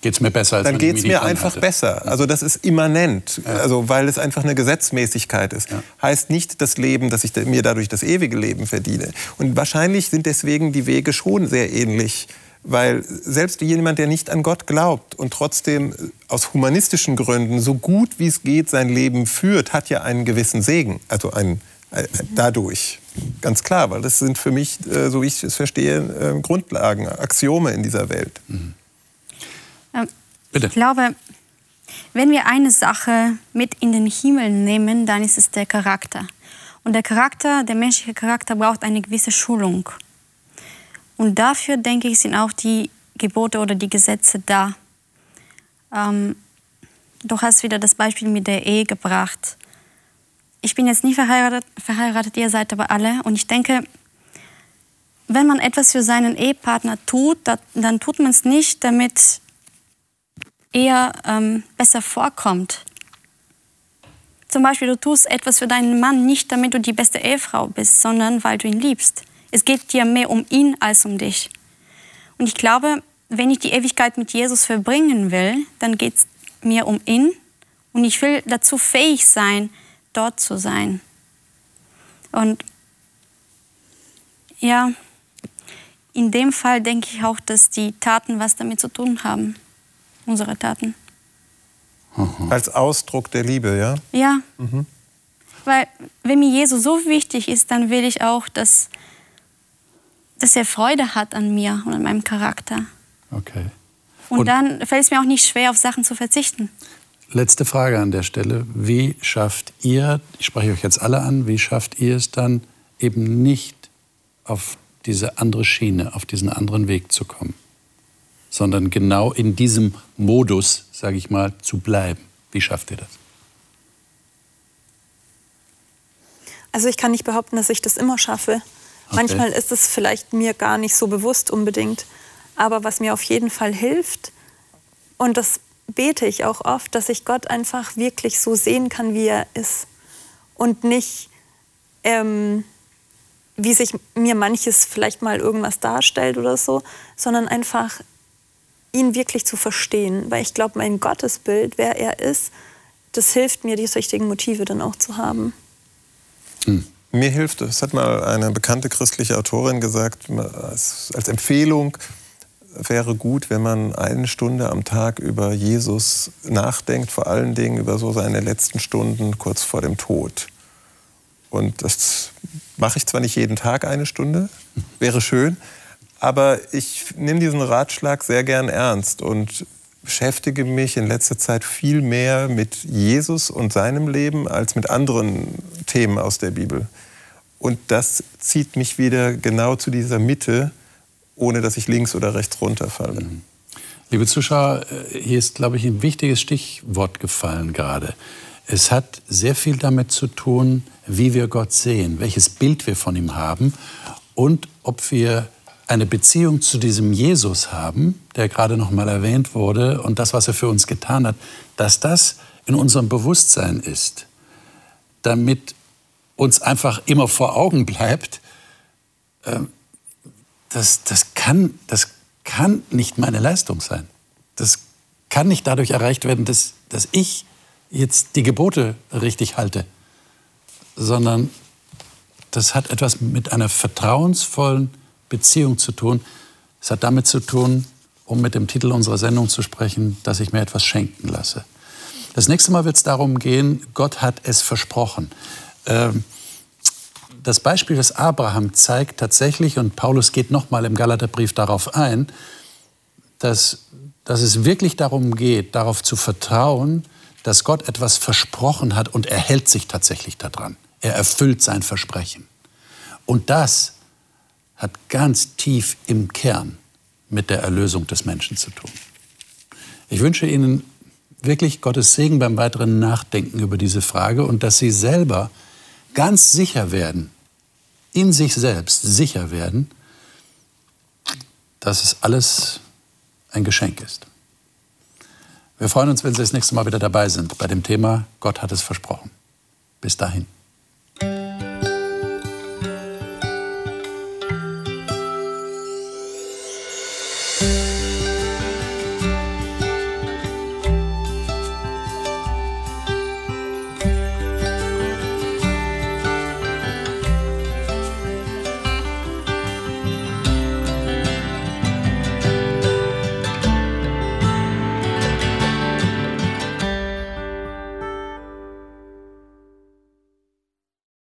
S2: geht es mir besser als
S3: dann geht es mir einfach
S2: halte.
S3: besser. Also das ist immanent,
S2: Ja.
S3: also weil es einfach eine Gesetzmäßigkeit ist.
S2: Ja.
S3: Heißt nicht das Leben, dass ich mir dadurch das ewige Leben verdiene. Und wahrscheinlich sind deswegen die Wege schon sehr ähnlich. Weil selbst jemand, der nicht an Gott glaubt und trotzdem aus humanistischen Gründen so gut wie es geht sein Leben führt, hat ja einen gewissen Segen. Also ein, äh, dadurch. Ganz klar, weil das sind für mich, äh, so wie ich es verstehe, äh, Grundlagen, Axiome in dieser Welt.
S6: Ähm,
S2: Bitte.
S6: Ich glaube, wenn wir eine Sache mit in den Himmel nehmen, dann ist es der Charakter. Und der Charakter, der menschliche Charakter braucht eine gewisse Schulung. Und dafür, denke ich, sind auch die Gebote oder die Gesetze da. Ähm, du hast wieder das Beispiel mit der Ehe gebracht. Ich bin jetzt nie verheiratet, verheiratet, ihr seid aber alle. Und ich denke, wenn man etwas für seinen Ehepartner tut, da- dann tut man es nicht, damit er ähm, besser vorkommt. Zum Beispiel, du tust etwas für deinen Mann nicht, damit du die beste Ehefrau bist, sondern weil du ihn liebst. Es geht dir mehr um ihn als um dich. Und ich glaube, wenn ich die Ewigkeit mit Jesus verbringen will, dann geht es mir um ihn und ich will dazu fähig sein, dort zu sein. Und ja, in dem Fall denke ich auch, dass die Taten was damit zu tun haben. Unsere Taten.
S3: Als Ausdruck der Liebe, ja?
S6: Ja. Weil, wenn mir Jesus so wichtig ist, dann will ich auch, dass, dass er Freude hat an mir und an meinem Charakter.
S2: Okay.
S6: Und,
S2: Und-
S6: dann fällt es mir auch nicht schwer, auf Sachen zu verzichten.
S2: Letzte Frage an der Stelle. Wie schafft ihr, ich spreche euch jetzt alle an, wie schafft ihr es dann eben nicht auf diese andere Schiene, auf diesen anderen Weg zu kommen, sondern genau in diesem Modus, sage ich mal, zu bleiben? Wie schafft ihr das?
S4: Also ich kann nicht behaupten, dass ich das immer schaffe. Manchmal ist es vielleicht mir gar nicht so bewusst unbedingt. Aber was mir auf jeden Fall hilft, und das bete ich auch oft, dass ich Gott einfach wirklich so sehen kann, wie er ist. Und nicht, ähm, wie sich mir manches vielleicht mal irgendwas darstellt oder so, sondern einfach ihn wirklich zu verstehen. Weil ich glaube, mein Gottesbild, wer er ist, das hilft mir, die richtigen Motive dann auch zu haben.
S3: Mir hilft, das hat mal eine bekannte christliche Autorin gesagt, als, als Empfehlung wäre gut, wenn man eine Stunde am Tag über Jesus nachdenkt, vor allen Dingen über so seine letzten Stunden kurz vor dem Tod. Und das mache ich zwar nicht jeden Tag eine Stunde, wäre schön, aber ich nehme diesen Ratschlag sehr gern ernst und beschäftige mich in letzter Zeit viel mehr mit Jesus und seinem Leben als mit anderen Themen aus der Bibel. Und das zieht mich wieder genau zu dieser Mitte, ohne dass ich links oder rechts runterfalle.
S2: Liebe Zuschauer, äh, hier ist, glaube ich, ein wichtiges Stichwort gefallen gerade. Es hat sehr viel damit zu tun, wie wir Gott sehen, welches Bild wir von ihm haben und ob wir eine Beziehung zu diesem Jesus haben, der gerade noch mal erwähnt wurde und das, was er für uns getan hat, dass das in unserem Bewusstsein ist, damit uns einfach immer vor Augen bleibt, ähm, das, das, kann, das kann nicht meine Leistung sein. Das kann nicht dadurch erreicht werden, dass, dass ich jetzt die Gebote richtig halte, sondern das hat etwas mit einer vertrauensvollen Beziehung zu tun. Es hat damit zu tun, um mit dem Titel unserer Sendung zu sprechen, dass ich mir etwas schenken lasse. Das nächste Mal wird es darum gehen, Gott hat es versprochen. Ähm, das Beispiel des Abraham zeigt tatsächlich, und Paulus geht nochmal im Galaterbrief darauf ein, dass, dass es wirklich darum geht, darauf zu vertrauen, dass Gott etwas versprochen hat und er hält sich tatsächlich daran. Er erfüllt sein Versprechen. Und das hat ganz tief im Kern mit der Erlösung des Menschen zu tun. Ich wünsche Ihnen wirklich Gottes Segen beim weiteren Nachdenken über diese Frage und dass Sie selber ganz sicher werden, in sich selbst sicher werden, dass es alles ein Geschenk ist. Wir freuen uns, wenn Sie das nächste Mal wieder dabei sind bei dem Thema Gott hat es versprochen. Bis dahin.